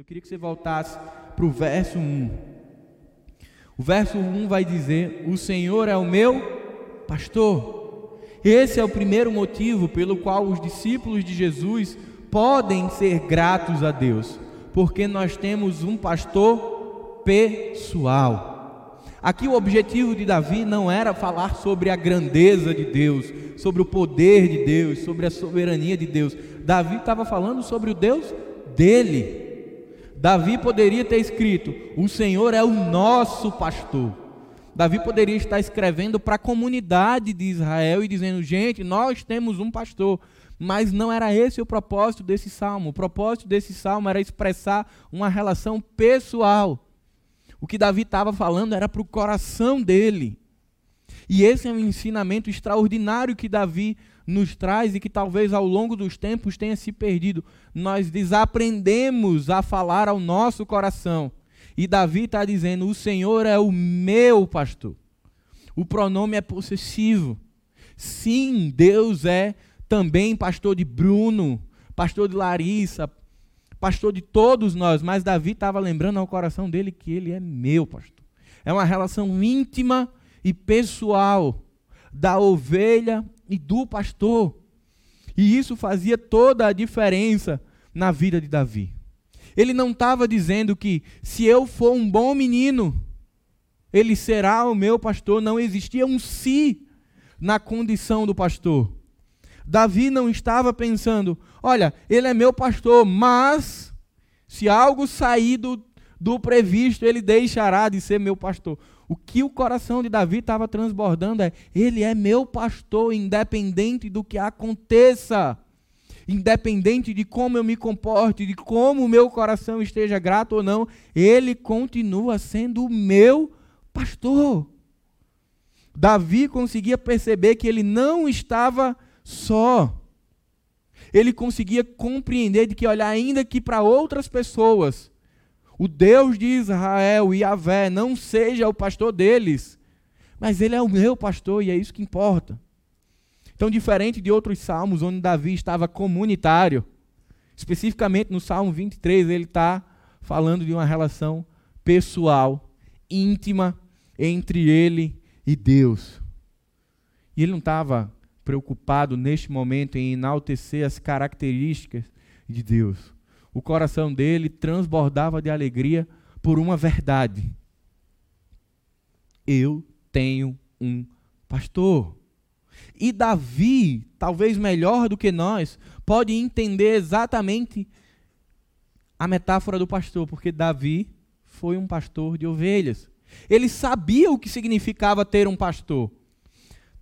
Eu queria que você voltasse para o verso 1. O verso 1 vai dizer: O Senhor é o meu pastor. Esse é o primeiro motivo pelo qual os discípulos de Jesus podem ser gratos a Deus, porque nós temos um pastor pessoal. Aqui o objetivo de Davi não era falar sobre a grandeza de Deus, sobre o poder de Deus, sobre a soberania de Deus. Davi estava falando sobre o Deus dele. Davi poderia ter escrito: O Senhor é o nosso pastor. Davi poderia estar escrevendo para a comunidade de Israel e dizendo: Gente, nós temos um pastor. Mas não era esse o propósito desse salmo. O propósito desse salmo era expressar uma relação pessoal. O que Davi estava falando era para o coração dele. E esse é um ensinamento extraordinário que Davi nos traz e que talvez ao longo dos tempos tenha se perdido. Nós desaprendemos a falar ao nosso coração. E Davi está dizendo: O Senhor é o meu pastor. O pronome é possessivo. Sim, Deus é também pastor de Bruno, pastor de Larissa, pastor de todos nós, mas Davi estava lembrando ao coração dele que ele é meu pastor. É uma relação íntima e pessoal da ovelha e do pastor. E isso fazia toda a diferença na vida de Davi. Ele não estava dizendo que se eu for um bom menino, ele será o meu pastor. Não existia um si na condição do pastor. Davi não estava pensando, olha, ele é meu pastor, mas se algo sair do, do previsto, ele deixará de ser meu pastor. O que o coração de Davi estava transbordando é: Ele é meu pastor, independente do que aconteça, independente de como eu me comporte, de como o meu coração esteja grato ou não, Ele continua sendo o meu pastor. Davi conseguia perceber que ele não estava só. Ele conseguia compreender de que, olha, ainda que para outras pessoas o Deus de Israel, Yahvé, não seja o pastor deles, mas ele é o meu pastor e é isso que importa. Então, diferente de outros salmos onde Davi estava comunitário, especificamente no Salmo 23, ele está falando de uma relação pessoal, íntima, entre ele e Deus. E ele não estava preocupado neste momento em enaltecer as características de Deus o coração dele transbordava de alegria por uma verdade. Eu tenho um pastor. E Davi, talvez melhor do que nós, pode entender exatamente a metáfora do pastor, porque Davi foi um pastor de ovelhas. Ele sabia o que significava ter um pastor.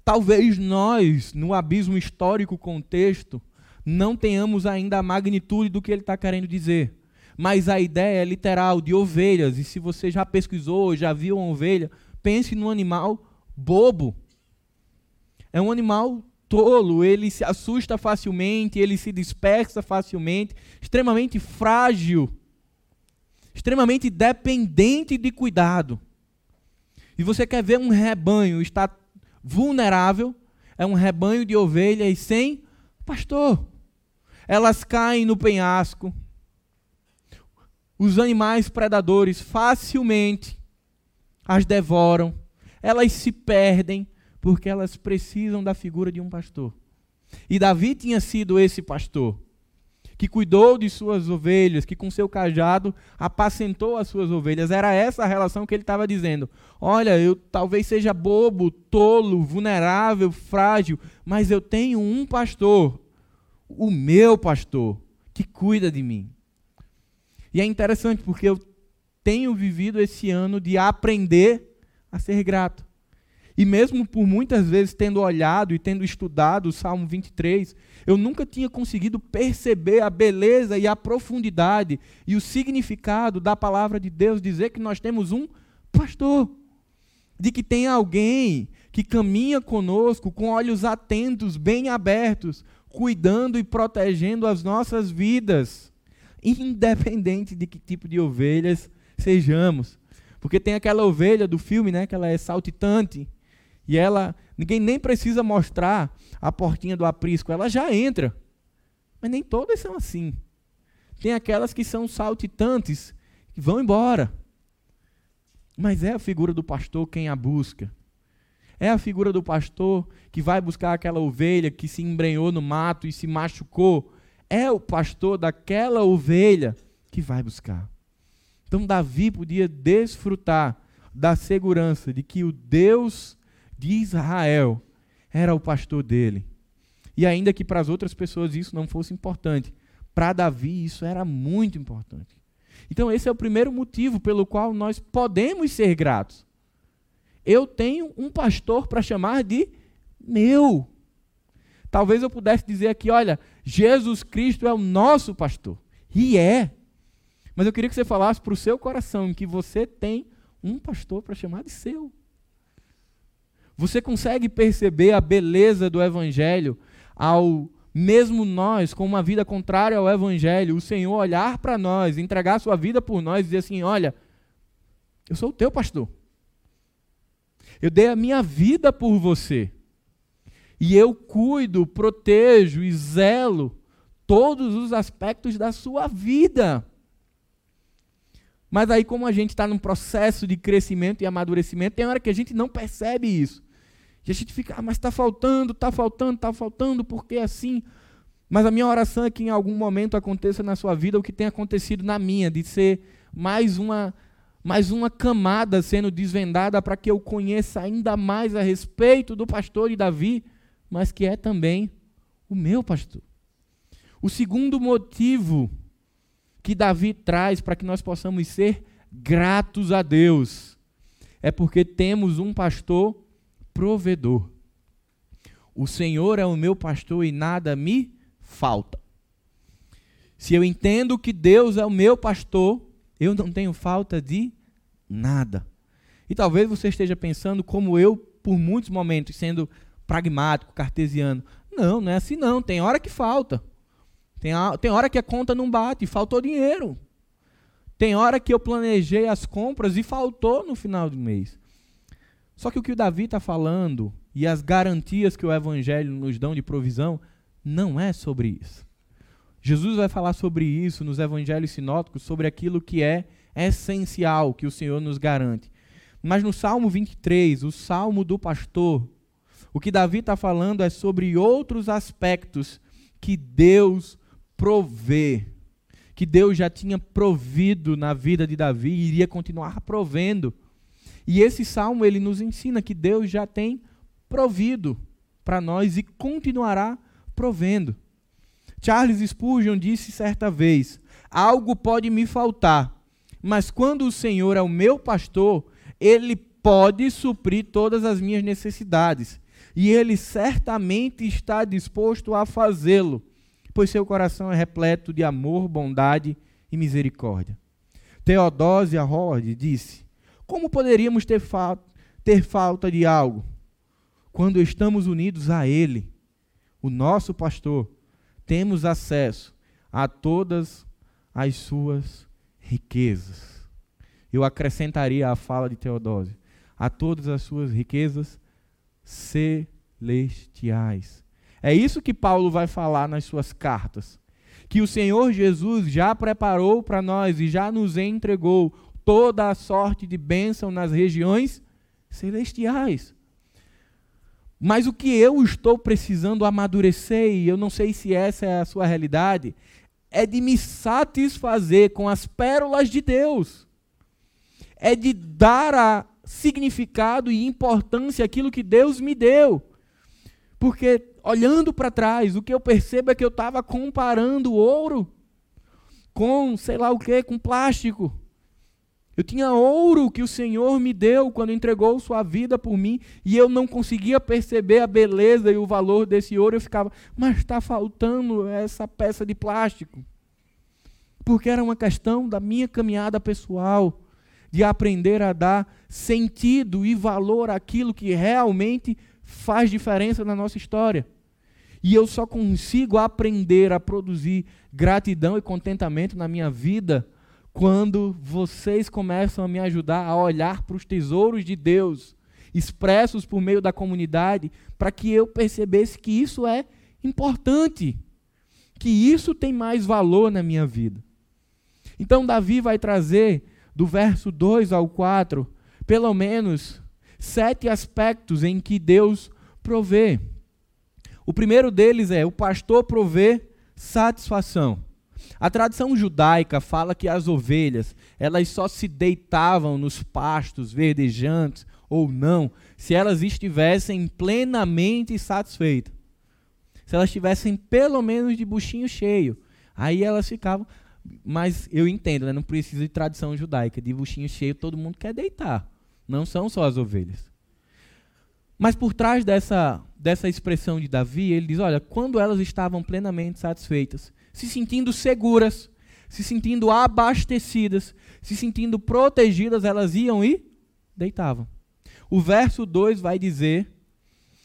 Talvez nós, no abismo histórico contexto, não tenhamos ainda a magnitude do que ele está querendo dizer. Mas a ideia é literal, de ovelhas. E se você já pesquisou, já viu uma ovelha, pense num animal bobo. É um animal tolo, ele se assusta facilmente, ele se dispersa facilmente, extremamente frágil, extremamente dependente de cuidado. E você quer ver um rebanho está vulnerável, é um rebanho de ovelhas sem pastor elas caem no penhasco. Os animais predadores facilmente as devoram. Elas se perdem porque elas precisam da figura de um pastor. E Davi tinha sido esse pastor que cuidou de suas ovelhas, que com seu cajado apacentou as suas ovelhas. Era essa a relação que ele estava dizendo. Olha, eu talvez seja bobo, tolo, vulnerável, frágil, mas eu tenho um pastor o meu pastor que cuida de mim. E é interessante porque eu tenho vivido esse ano de aprender a ser grato. E mesmo por muitas vezes tendo olhado e tendo estudado o Salmo 23, eu nunca tinha conseguido perceber a beleza e a profundidade e o significado da palavra de Deus dizer que nós temos um pastor. De que tem alguém que caminha conosco com olhos atentos, bem abertos, cuidando e protegendo as nossas vidas, independente de que tipo de ovelhas sejamos. Porque tem aquela ovelha do filme, né, que ela é saltitante, e ela, ninguém nem precisa mostrar a portinha do aprisco, ela já entra. Mas nem todas são assim. tem aquelas que são saltitantes, que vão embora. Mas é a figura do pastor quem a busca. É a figura do pastor que vai buscar aquela ovelha que se embrenhou no mato e se machucou. É o pastor daquela ovelha que vai buscar. Então Davi podia desfrutar da segurança de que o Deus de Israel era o pastor dele. E ainda que para as outras pessoas isso não fosse importante, para Davi isso era muito importante. Então esse é o primeiro motivo pelo qual nós podemos ser gratos eu tenho um pastor para chamar de meu. Talvez eu pudesse dizer aqui, olha, Jesus Cristo é o nosso pastor. E é. Mas eu queria que você falasse para o seu coração que você tem um pastor para chamar de seu. Você consegue perceber a beleza do Evangelho ao mesmo nós, com uma vida contrária ao Evangelho, o Senhor olhar para nós, entregar sua vida por nós e dizer assim: Olha, eu sou o teu pastor. Eu dei a minha vida por você. E eu cuido, protejo e zelo todos os aspectos da sua vida. Mas aí, como a gente está num processo de crescimento e amadurecimento, tem hora que a gente não percebe isso. E a gente fica, ah, mas está faltando, está faltando, está faltando, porque é assim. Mas a minha oração é que em algum momento aconteça na sua vida o que tem acontecido na minha, de ser mais uma mais uma camada sendo desvendada para que eu conheça ainda mais a respeito do pastor de Davi, mas que é também o meu pastor. O segundo motivo que Davi traz para que nós possamos ser gratos a Deus é porque temos um pastor provedor. O Senhor é o meu pastor e nada me falta. Se eu entendo que Deus é o meu pastor, eu não tenho falta de nada. E talvez você esteja pensando como eu, por muitos momentos, sendo pragmático, cartesiano. Não, não é assim não. Tem hora que falta. Tem, a, tem hora que a conta não bate, faltou dinheiro. Tem hora que eu planejei as compras e faltou no final do mês. Só que o que o Davi está falando e as garantias que o Evangelho nos dão de provisão não é sobre isso. Jesus vai falar sobre isso nos evangelhos sinóticos, sobre aquilo que é essencial que o Senhor nos garante. Mas no Salmo 23, o Salmo do pastor, o que Davi está falando é sobre outros aspectos que Deus provê, que Deus já tinha provido na vida de Davi e iria continuar provendo. E esse salmo ele nos ensina que Deus já tem provido para nós e continuará provendo. Charles Spurgeon disse certa vez: Algo pode me faltar, mas quando o Senhor é o meu pastor, ele pode suprir todas as minhas necessidades. E ele certamente está disposto a fazê-lo, pois seu coração é repleto de amor, bondade e misericórdia. Teodósia Howard disse: Como poderíamos ter, fa ter falta de algo quando estamos unidos a Ele, o nosso pastor? Temos acesso a todas as suas riquezas. Eu acrescentaria a fala de Teodósio, a todas as suas riquezas celestiais. É isso que Paulo vai falar nas suas cartas. Que o Senhor Jesus já preparou para nós e já nos entregou toda a sorte de bênção nas regiões celestiais. Mas o que eu estou precisando amadurecer, e eu não sei se essa é a sua realidade, é de me satisfazer com as pérolas de Deus. É de dar a significado e importância àquilo que Deus me deu. Porque olhando para trás, o que eu percebo é que eu estava comparando ouro com, sei lá o que, com plástico. Eu tinha ouro que o Senhor me deu quando entregou sua vida por mim, e eu não conseguia perceber a beleza e o valor desse ouro. Eu ficava, mas está faltando essa peça de plástico. Porque era uma questão da minha caminhada pessoal, de aprender a dar sentido e valor àquilo que realmente faz diferença na nossa história. E eu só consigo aprender a produzir gratidão e contentamento na minha vida quando vocês começam a me ajudar a olhar para os tesouros de Deus expressos por meio da comunidade, para que eu percebesse que isso é importante, que isso tem mais valor na minha vida. Então, Davi vai trazer, do verso 2 ao 4, pelo menos sete aspectos em que Deus provê. O primeiro deles é o pastor provê satisfação. A tradição judaica fala que as ovelhas, elas só se deitavam nos pastos verdejantes ou não, se elas estivessem plenamente satisfeitas. Se elas estivessem pelo menos de buchinho cheio, aí elas ficavam, mas eu entendo, né? não precisa de tradição judaica, de buchinho cheio todo mundo quer deitar. Não são só as ovelhas. Mas por trás dessa, dessa expressão de Davi, ele diz: olha, quando elas estavam plenamente satisfeitas, se sentindo seguras, se sentindo abastecidas, se sentindo protegidas, elas iam e deitavam. O verso 2 vai dizer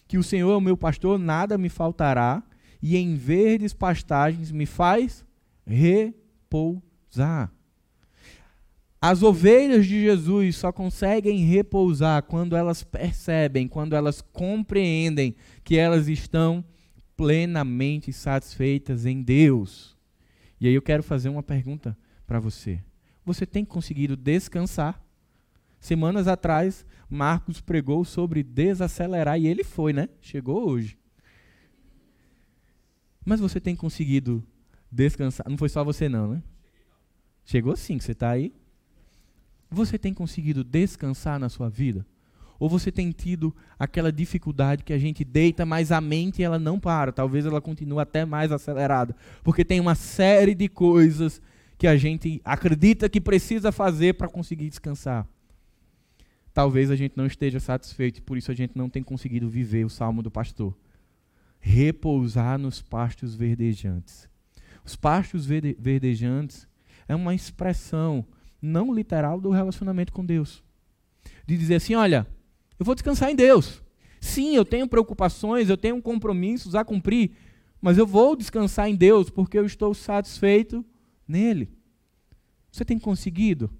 que o Senhor é o meu pastor, nada me faltará, e em verdes pastagens me faz repousar. As ovelhas de Jesus só conseguem repousar quando elas percebem, quando elas compreendem que elas estão plenamente satisfeitas em Deus. E aí eu quero fazer uma pergunta para você. Você tem conseguido descansar? Semanas atrás, Marcos pregou sobre desacelerar e ele foi, né? Chegou hoje. Mas você tem conseguido descansar? Não foi só você não, né? Chegou sim, você está aí. Você tem conseguido descansar na sua vida? Ou você tem tido aquela dificuldade que a gente deita, mas a mente ela não para, talvez ela continue até mais acelerada, porque tem uma série de coisas que a gente acredita que precisa fazer para conseguir descansar. Talvez a gente não esteja satisfeito, por isso a gente não tem conseguido viver o salmo do pastor. Repousar nos pastos verdejantes. Os pastos verde verdejantes é uma expressão não literal do relacionamento com Deus. De dizer assim: olha, eu vou descansar em Deus. Sim, eu tenho preocupações, eu tenho compromissos a cumprir, mas eu vou descansar em Deus porque eu estou satisfeito nele. Você tem conseguido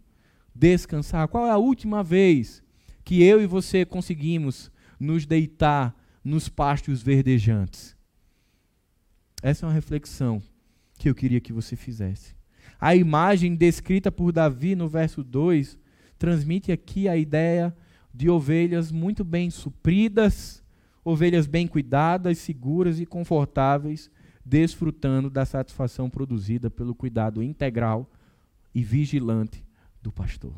descansar? Qual é a última vez que eu e você conseguimos nos deitar nos pastos verdejantes? Essa é uma reflexão que eu queria que você fizesse. A imagem descrita por Davi no verso 2 transmite aqui a ideia de ovelhas muito bem supridas, ovelhas bem cuidadas, seguras e confortáveis, desfrutando da satisfação produzida pelo cuidado integral e vigilante do pastor.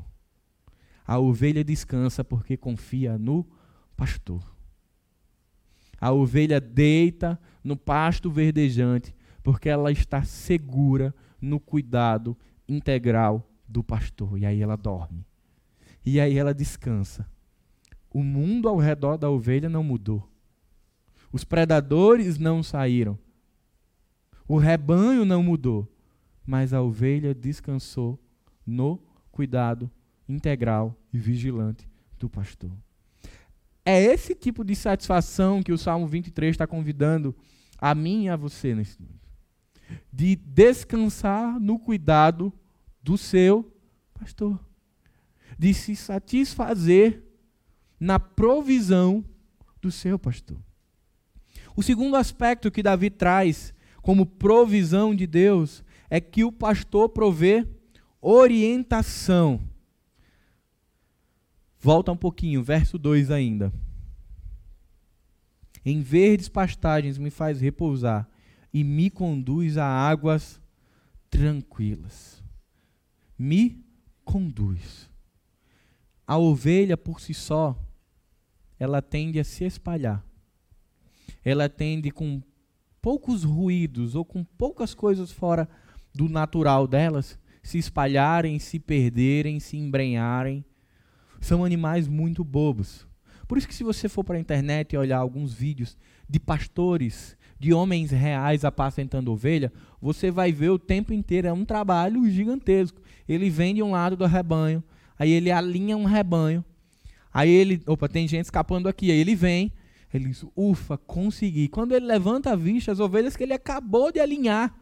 A ovelha descansa porque confia no pastor. A ovelha deita no pasto verdejante porque ela está segura no cuidado integral do pastor. E aí ela dorme. E aí ela descansa. O mundo ao redor da ovelha não mudou. Os predadores não saíram. O rebanho não mudou. Mas a ovelha descansou no cuidado integral e vigilante do pastor. É esse tipo de satisfação que o Salmo 23 está convidando a mim e a você nesse momento de descansar no cuidado do seu pastor, de se satisfazer na provisão do seu pastor. O segundo aspecto que Davi traz como provisão de Deus é que o pastor provê orientação. Volta um pouquinho, verso 2 ainda. Em verdes pastagens me faz repousar e me conduz a águas tranquilas. Me conduz. A ovelha por si só, ela tende a se espalhar. Ela tende com poucos ruídos ou com poucas coisas fora do natural delas se espalharem, se perderem, se embrenharem. São animais muito bobos. Por isso que se você for para a internet e olhar alguns vídeos de pastores de homens reais apacentando ovelha, você vai ver o tempo inteiro, é um trabalho gigantesco. Ele vem de um lado do rebanho, aí ele alinha um rebanho, aí ele, opa, tem gente escapando aqui, aí ele vem, ele diz, ufa, consegui. Quando ele levanta a vista, as ovelhas que ele acabou de alinhar,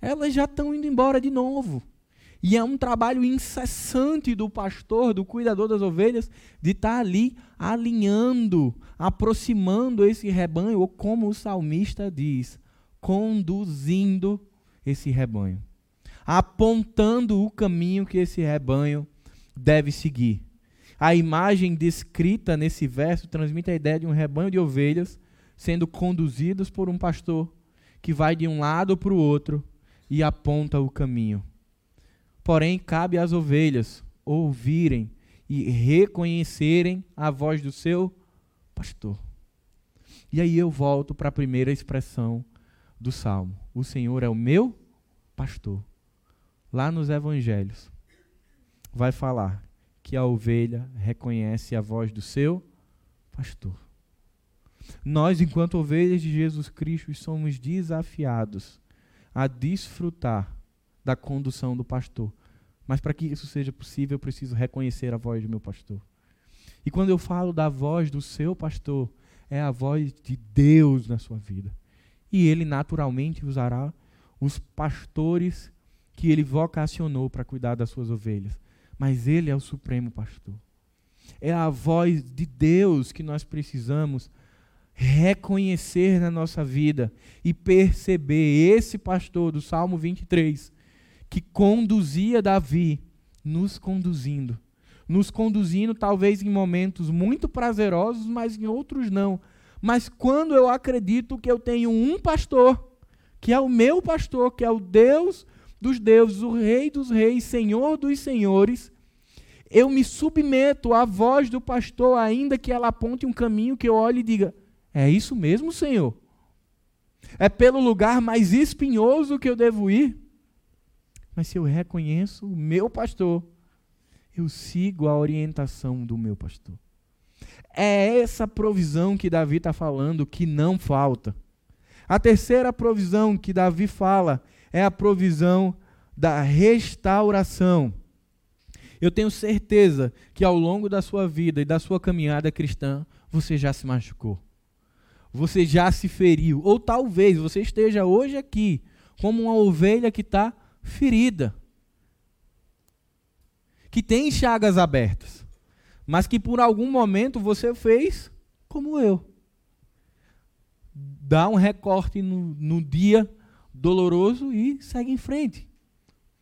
elas já estão indo embora de novo. E é um trabalho incessante do pastor, do cuidador das ovelhas, de estar tá ali alinhando, aproximando esse rebanho, ou como o salmista diz, conduzindo esse rebanho. apontando o caminho que esse rebanho deve seguir. A imagem descrita nesse verso transmite a ideia de um rebanho de ovelhas sendo conduzidas por um pastor que vai de um lado para o outro e aponta o caminho. Porém, cabe às ovelhas ouvirem e reconhecerem a voz do seu pastor. E aí eu volto para a primeira expressão do salmo: O Senhor é o meu pastor. Lá nos evangelhos, vai falar que a ovelha reconhece a voz do seu pastor. Nós, enquanto ovelhas de Jesus Cristo, somos desafiados a desfrutar da condução do pastor. Mas para que isso seja possível, eu preciso reconhecer a voz do meu pastor. E quando eu falo da voz do seu pastor, é a voz de Deus na sua vida. E ele naturalmente usará os pastores que ele vocacionou para cuidar das suas ovelhas. Mas ele é o supremo pastor. É a voz de Deus que nós precisamos reconhecer na nossa vida e perceber esse pastor do Salmo 23 que conduzia Davi, nos conduzindo. Nos conduzindo, talvez em momentos muito prazerosos, mas em outros não. Mas quando eu acredito que eu tenho um pastor, que é o meu pastor, que é o Deus dos deuses, o Rei dos reis, Senhor dos senhores, eu me submeto à voz do pastor, ainda que ela aponte um caminho que eu olhe e diga: É isso mesmo, Senhor? É pelo lugar mais espinhoso que eu devo ir? Mas se eu reconheço o meu pastor, eu sigo a orientação do meu pastor. É essa provisão que Davi está falando que não falta. A terceira provisão que Davi fala é a provisão da restauração. Eu tenho certeza que ao longo da sua vida e da sua caminhada cristã, você já se machucou. Você já se feriu. Ou talvez você esteja hoje aqui como uma ovelha que está ferida, que tem chagas abertas, mas que por algum momento você fez como eu. Dá um recorte no, no dia doloroso e segue em frente.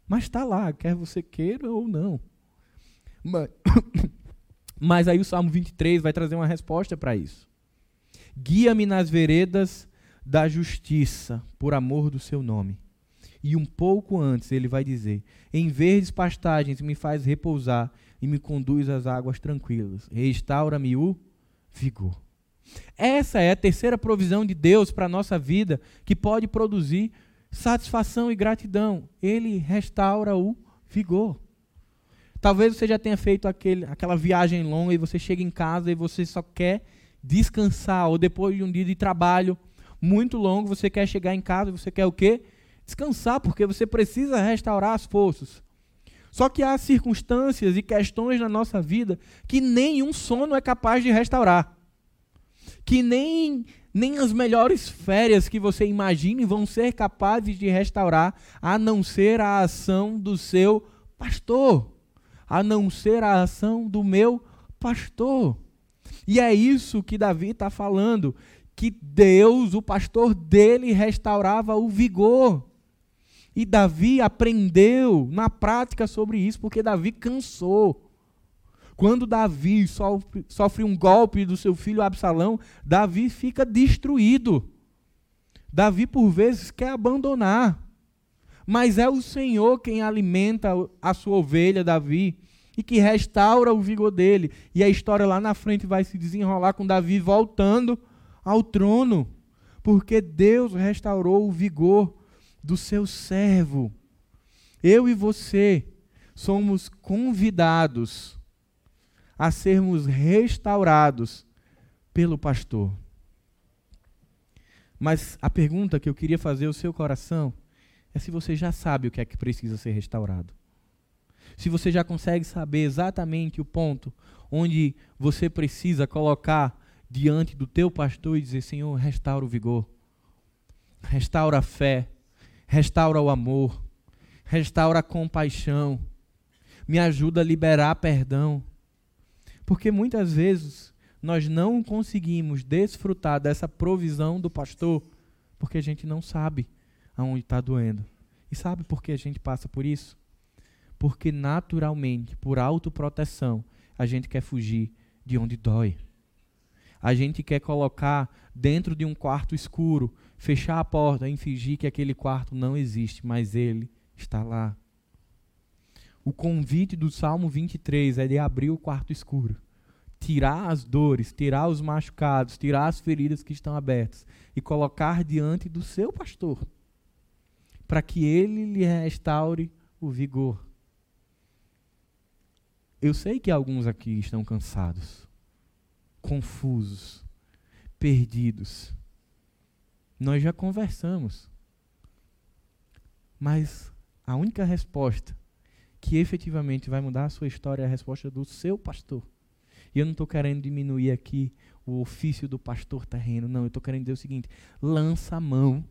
Mas está lá, quer você queira ou não. Mas, mas aí o Salmo 23 vai trazer uma resposta para isso. Guia-me nas veredas da justiça, por amor do seu nome. E um pouco antes ele vai dizer: Em verdes pastagens me faz repousar e me conduz às águas tranquilas. Restaura-me o vigor. Essa é a terceira provisão de Deus para a nossa vida que pode produzir satisfação e gratidão. Ele restaura o vigor. Talvez você já tenha feito aquele, aquela viagem longa e você chega em casa e você só quer descansar, ou depois de um dia de trabalho muito longo, você quer chegar em casa e você quer o quê? descansar, porque você precisa restaurar as forças. Só que há circunstâncias e questões na nossa vida que nenhum sono é capaz de restaurar. Que nem, nem as melhores férias que você imagine vão ser capazes de restaurar, a não ser a ação do seu pastor, a não ser a ação do meu pastor. E é isso que Davi está falando, que Deus, o pastor dele, restaurava o vigor. E Davi aprendeu na prática sobre isso, porque Davi cansou. Quando Davi sofre, sofre um golpe do seu filho Absalão, Davi fica destruído. Davi, por vezes, quer abandonar. Mas é o Senhor quem alimenta a sua ovelha, Davi, e que restaura o vigor dele. E a história lá na frente vai se desenrolar com Davi voltando ao trono, porque Deus restaurou o vigor do seu servo. Eu e você somos convidados a sermos restaurados pelo pastor. Mas a pergunta que eu queria fazer ao seu coração é se você já sabe o que é que precisa ser restaurado. Se você já consegue saber exatamente o ponto onde você precisa colocar diante do teu pastor e dizer: Senhor, restaura o vigor, restaura a fé, restaura o amor, restaura a compaixão, me ajuda a liberar perdão. Porque muitas vezes nós não conseguimos desfrutar dessa provisão do pastor porque a gente não sabe aonde está doendo. E sabe por que a gente passa por isso? Porque naturalmente, por autoproteção, a gente quer fugir de onde dói. A gente quer colocar dentro de um quarto escuro, fechar a porta e fingir que aquele quarto não existe, mas ele está lá. O convite do Salmo 23 é de abrir o quarto escuro, tirar as dores, tirar os machucados, tirar as feridas que estão abertas e colocar diante do seu pastor, para que ele lhe restaure o vigor. Eu sei que alguns aqui estão cansados, confusos, perdidos. Nós já conversamos. Mas a única resposta que efetivamente vai mudar a sua história é a resposta do seu pastor. E eu não estou querendo diminuir aqui o ofício do pastor terreno, não. Eu estou querendo dizer o seguinte: lança a mão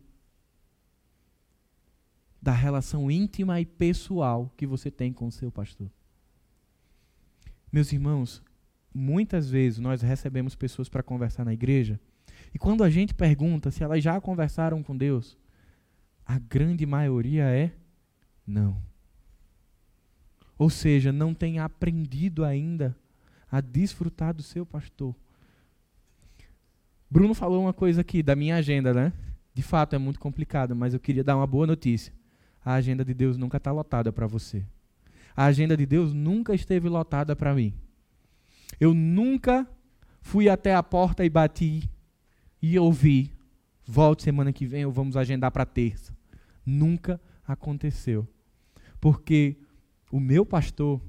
da relação íntima e pessoal que você tem com o seu pastor. Meus irmãos, muitas vezes nós recebemos pessoas para conversar na igreja, e quando a gente pergunta se elas já conversaram com Deus, a grande maioria é não. Ou seja, não tem aprendido ainda a desfrutar do seu pastor. Bruno falou uma coisa aqui da minha agenda, né? De fato é muito complicado, mas eu queria dar uma boa notícia. A agenda de Deus nunca está lotada para você. A agenda de Deus nunca esteve lotada para mim. Eu nunca fui até a porta e bati e ouvi. Volte semana que vem ou vamos agendar para terça. Nunca aconteceu. Porque o meu pastor,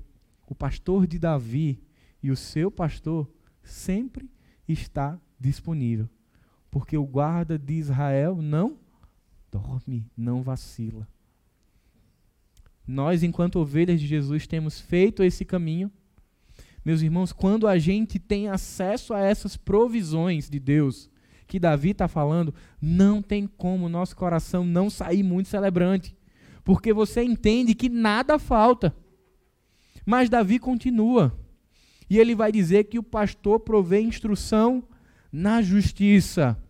o pastor de Davi e o seu pastor sempre está disponível. Porque o guarda de Israel não dorme, não vacila. Nós, enquanto ovelhas de Jesus, temos feito esse caminho. Meus irmãos, quando a gente tem acesso a essas provisões de Deus, que Davi está falando, não tem como nosso coração não sair muito celebrante, porque você entende que nada falta. Mas Davi continua, e ele vai dizer que o pastor provê instrução na justiça.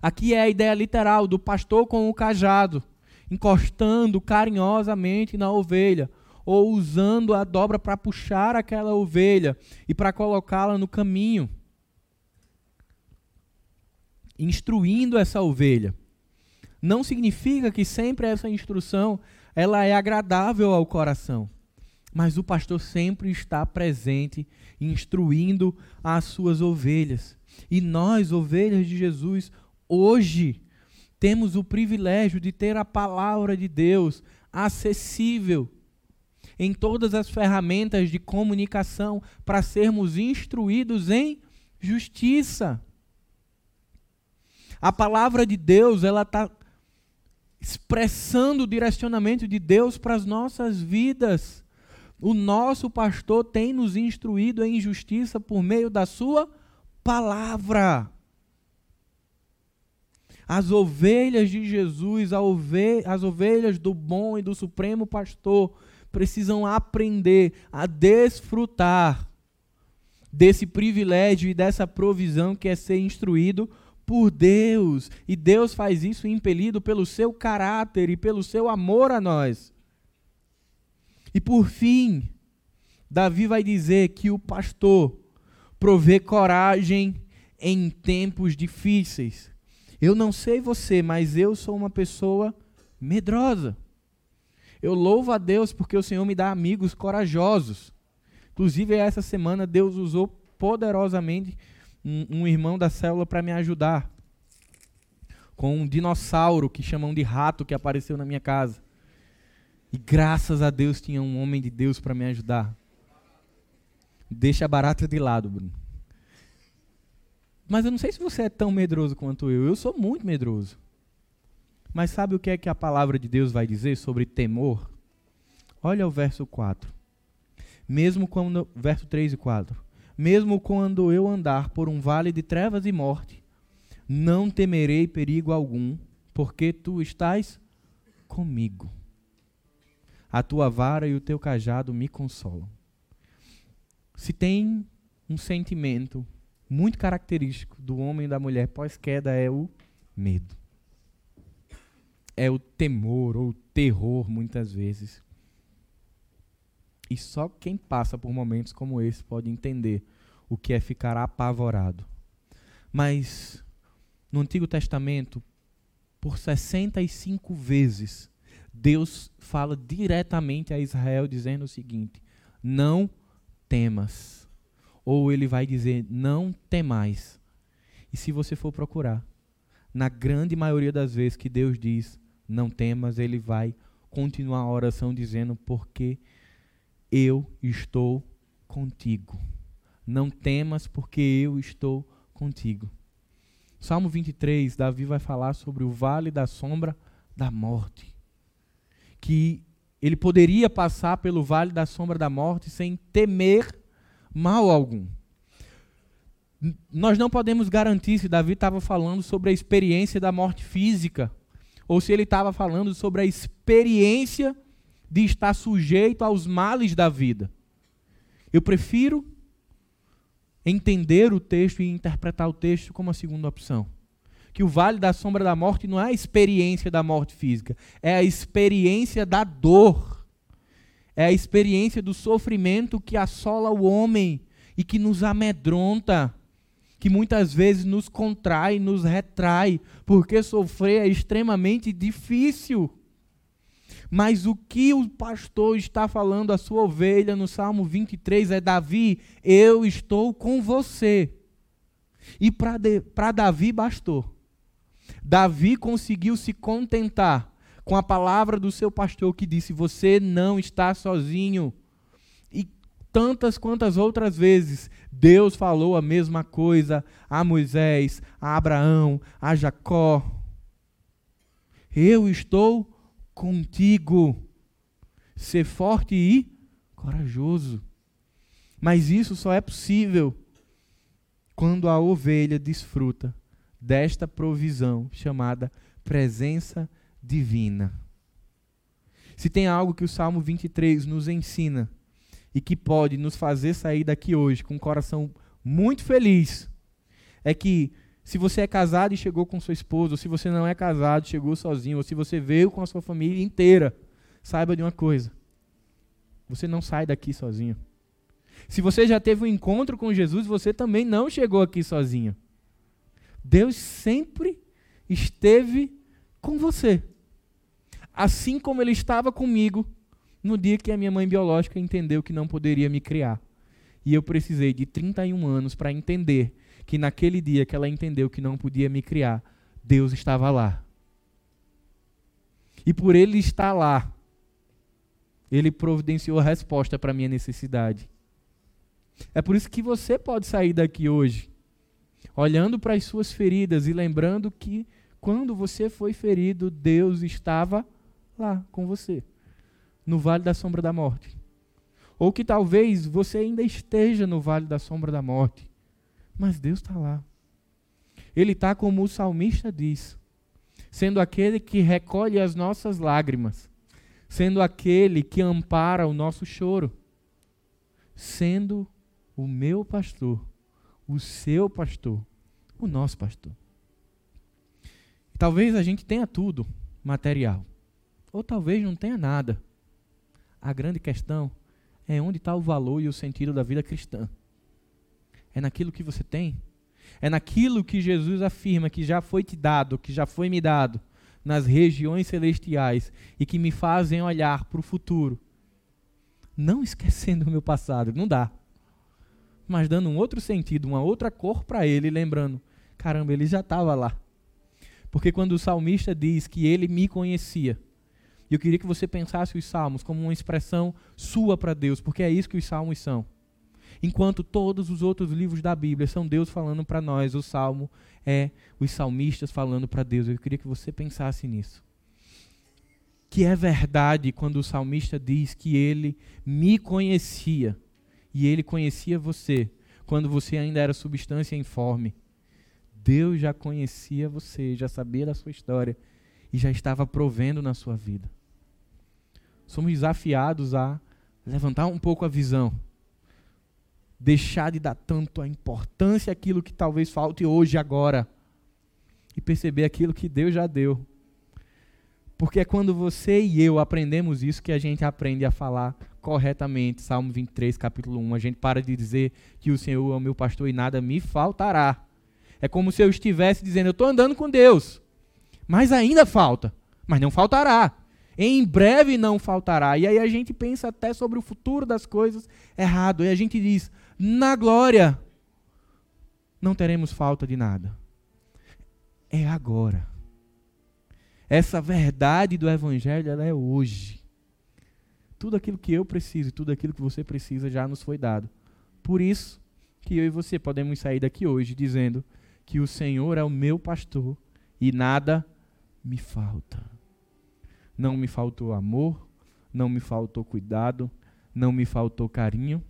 Aqui é a ideia literal do pastor com o cajado encostando carinhosamente na ovelha, ou usando a dobra para puxar aquela ovelha e para colocá-la no caminho, instruindo essa ovelha. Não significa que sempre essa instrução ela é agradável ao coração, mas o pastor sempre está presente, instruindo as suas ovelhas. E nós, ovelhas de Jesus, hoje temos o privilégio de ter a palavra de Deus acessível em todas as ferramentas de comunicação para sermos instruídos em justiça. A palavra de Deus, ela está expressando o direcionamento de Deus para as nossas vidas. O nosso pastor tem nos instruído em justiça por meio da sua palavra. As ovelhas de Jesus, as ovelhas do bom e do supremo pastor, precisam aprender a desfrutar desse privilégio e dessa provisão que é ser instruído por Deus. E Deus faz isso impelido pelo seu caráter e pelo seu amor a nós. E por fim, Davi vai dizer que o pastor provê coragem em tempos difíceis. Eu não sei você, mas eu sou uma pessoa medrosa. Eu louvo a Deus porque o Senhor me dá amigos corajosos. Inclusive, essa semana Deus usou poderosamente um, um irmão da célula para me ajudar. Com um dinossauro que chamam de rato que apareceu na minha casa. E graças a Deus tinha um homem de Deus para me ajudar. Deixa a barata de lado, Bruno. Mas eu não sei se você é tão medroso quanto eu. Eu sou muito medroso. Mas sabe o que é que a palavra de Deus vai dizer sobre temor? Olha o verso 4. Mesmo quando verso 3 e 4. Mesmo quando eu andar por um vale de trevas e morte, não temerei perigo algum, porque tu estás comigo. A tua vara e o teu cajado me consolam. Se tem um sentimento muito característico do homem e da mulher pós-queda é o medo. É o temor ou terror muitas vezes. E só quem passa por momentos como esse pode entender o que é ficar apavorado. Mas no Antigo Testamento, por 65 vezes, Deus fala diretamente a Israel dizendo o seguinte: Não temas. Ou ele vai dizer: Não temais. E se você for procurar, na grande maioria das vezes que Deus diz: Não temas, ele vai continuar a oração dizendo: Porque estou contigo. Não temas, porque eu estou contigo. Salmo 23, Davi vai falar sobre o vale da sombra da morte. Que ele poderia passar pelo vale da sombra da morte sem temer mal algum. Nós não podemos garantir se Davi estava falando sobre a experiência da morte física ou se ele estava falando sobre a experiência de estar sujeito aos males da vida. Eu prefiro entender o texto e interpretar o texto como a segunda opção. Que o vale da sombra da morte não é a experiência da morte física, é a experiência da dor. É a experiência do sofrimento que assola o homem e que nos amedronta, que muitas vezes nos contrai, nos retrai, porque sofrer é extremamente difícil. Mas o que o pastor está falando à sua ovelha no Salmo 23 é: Davi, eu estou com você. E para Davi bastou. Davi conseguiu se contentar com a palavra do seu pastor que disse: Você não está sozinho. E tantas quantas outras vezes Deus falou a mesma coisa a Moisés, a Abraão, a Jacó. Eu estou contigo. Ser forte e corajoso. Mas isso só é possível quando a ovelha desfruta desta provisão chamada presença divina. Se tem algo que o Salmo 23 nos ensina e que pode nos fazer sair daqui hoje com um coração muito feliz, é que se você é casado e chegou com sua esposa, ou se você não é casado, chegou sozinho, ou se você veio com a sua família inteira, saiba de uma coisa: você não sai daqui sozinho. Se você já teve um encontro com Jesus, você também não chegou aqui sozinho. Deus sempre esteve com você. Assim como ele estava comigo no dia que a minha mãe biológica entendeu que não poderia me criar. E eu precisei de 31 anos para entender que naquele dia que ela entendeu que não podia me criar, Deus estava lá. E por ele estar lá, ele providenciou a resposta para a minha necessidade. É por isso que você pode sair daqui hoje, olhando para as suas feridas e lembrando que quando você foi ferido, Deus estava lá com você, no vale da sombra da morte. Ou que talvez você ainda esteja no vale da sombra da morte. Mas Deus está lá. Ele está como o salmista diz, sendo aquele que recolhe as nossas lágrimas, sendo aquele que ampara o nosso choro, sendo o meu pastor, o seu pastor, o nosso pastor. Talvez a gente tenha tudo material, ou talvez não tenha nada. A grande questão é onde está o valor e o sentido da vida cristã. É naquilo que você tem. É naquilo que Jesus afirma que já foi te dado, que já foi me dado nas regiões celestiais e que me fazem olhar para o futuro. Não esquecendo o meu passado, não dá. Mas dando um outro sentido, uma outra cor para ele, lembrando: caramba, ele já estava lá. Porque quando o salmista diz que ele me conhecia, eu queria que você pensasse os salmos como uma expressão sua para Deus, porque é isso que os salmos são. Enquanto todos os outros livros da Bíblia são Deus falando para nós, o Salmo é os salmistas falando para Deus. Eu queria que você pensasse nisso. Que é verdade quando o salmista diz que ele me conhecia e ele conhecia você quando você ainda era substância informe. Deus já conhecia você, já sabia da sua história e já estava provendo na sua vida. Somos desafiados a levantar um pouco a visão deixar de dar tanto a importância àquilo que talvez falte hoje, agora, e perceber aquilo que Deus já deu. Porque é quando você e eu aprendemos isso que a gente aprende a falar corretamente. Salmo 23, capítulo 1. A gente para de dizer que o Senhor é o meu pastor e nada me faltará. É como se eu estivesse dizendo: Eu estou andando com Deus, mas ainda falta, mas não faltará. Em breve não faltará. E aí a gente pensa até sobre o futuro das coisas errado. E a gente diz: Na glória não teremos falta de nada. É agora. Essa verdade do Evangelho ela é hoje. Tudo aquilo que eu preciso tudo aquilo que você precisa já nos foi dado. Por isso que eu e você podemos sair daqui hoje dizendo que o Senhor é o meu pastor e nada me falta. Não me faltou amor, não me faltou cuidado, não me faltou carinho,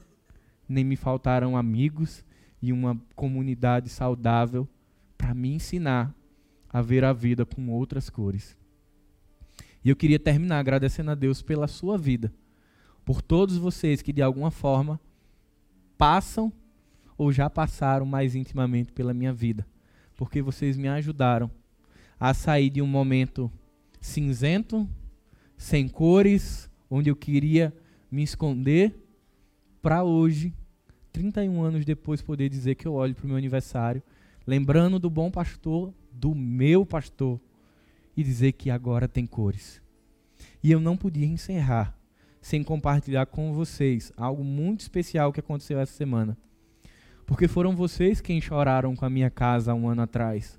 nem me faltaram amigos e uma comunidade saudável para me ensinar a ver a vida com outras cores. E eu queria terminar agradecendo a Deus pela sua vida, por todos vocês que de alguma forma passam ou já passaram mais intimamente pela minha vida, porque vocês me ajudaram a sair de um momento cinzento, sem cores, onde eu queria me esconder, para hoje, 31 anos depois, poder dizer que eu olho para o meu aniversário, lembrando do bom pastor do meu pastor e dizer que agora tem cores. E eu não podia encerrar sem compartilhar com vocês algo muito especial que aconteceu essa semana. Porque foram vocês quem choraram com a minha casa um ano atrás.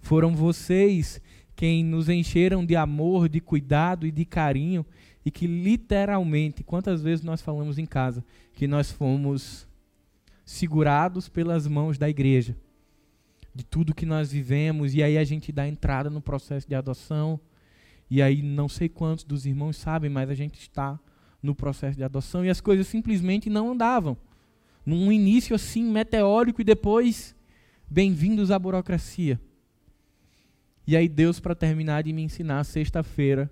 Foram vocês quem nos encheram de amor, de cuidado e de carinho e que literalmente, quantas vezes nós falamos em casa que nós fomos segurados pelas mãos da igreja de tudo que nós vivemos, e aí a gente dá entrada no processo de adoção. E aí não sei quantos dos irmãos sabem, mas a gente está no processo de adoção e as coisas simplesmente não andavam. Num início assim meteórico e depois bem-vindos à burocracia. E aí Deus para terminar de me ensinar sexta-feira,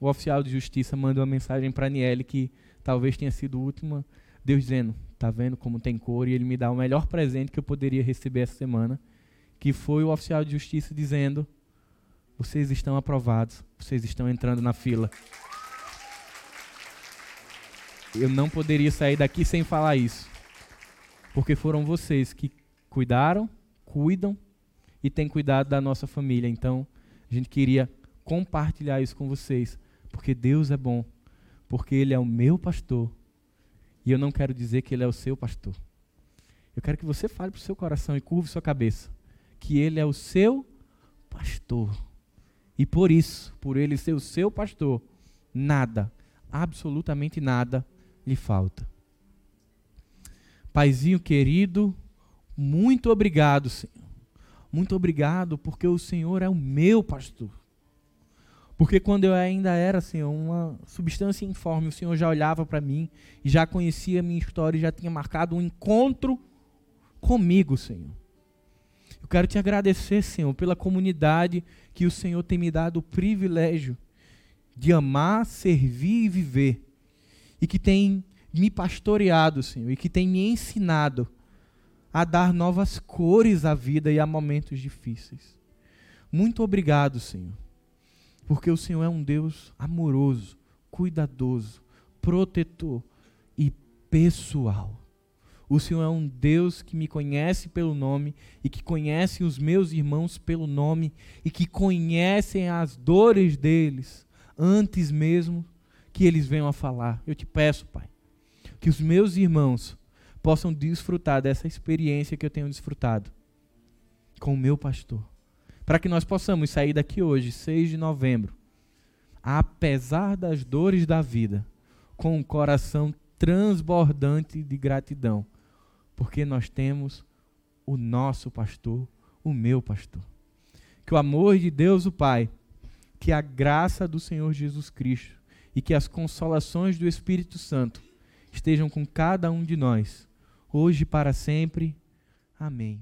o oficial de justiça manda uma mensagem para Aniele que talvez tenha sido a última, Deus dizendo: Tá vendo como tem cor? E ele me dá o melhor presente que eu poderia receber essa semana, que foi o oficial de justiça dizendo: Vocês estão aprovados, vocês estão entrando na fila. Eu não poderia sair daqui sem falar isso. Porque foram vocês que cuidaram, cuidam e têm cuidado da nossa família. Então, a gente queria compartilhar isso com vocês, porque Deus é bom, porque Ele é o meu pastor e eu não quero dizer que ele é o seu pastor. Eu quero que você fale para o seu coração e curve sua cabeça que ele é o seu pastor. E por isso, por ele ser o seu pastor, nada, absolutamente nada lhe falta. Paizinho querido, muito obrigado, Senhor. Muito obrigado porque o Senhor é o meu pastor. Porque quando eu ainda era, Senhor, uma substância informe, o Senhor já olhava para mim e já conhecia a minha história e já tinha marcado um encontro comigo, Senhor. Eu quero te agradecer, Senhor, pela comunidade que o Senhor tem me dado o privilégio de amar, servir e viver. E que tem me pastoreado, Senhor, e que tem me ensinado a dar novas cores à vida e a momentos difíceis. Muito obrigado, Senhor porque o Senhor é um Deus amoroso, cuidadoso, protetor e pessoal. O Senhor é um Deus que me conhece pelo nome e que conhece os meus irmãos pelo nome e que conhecem as dores deles antes mesmo que eles venham a falar. Eu te peço, Pai, que os meus irmãos possam desfrutar dessa experiência que eu tenho desfrutado com o meu pastor para que nós possamos sair daqui hoje, 6 de novembro, apesar das dores da vida, com um coração transbordante de gratidão, porque nós temos o nosso pastor, o meu pastor. Que o amor de Deus, o Pai, que a graça do Senhor Jesus Cristo e que as consolações do Espírito Santo estejam com cada um de nós, hoje e para sempre. Amém.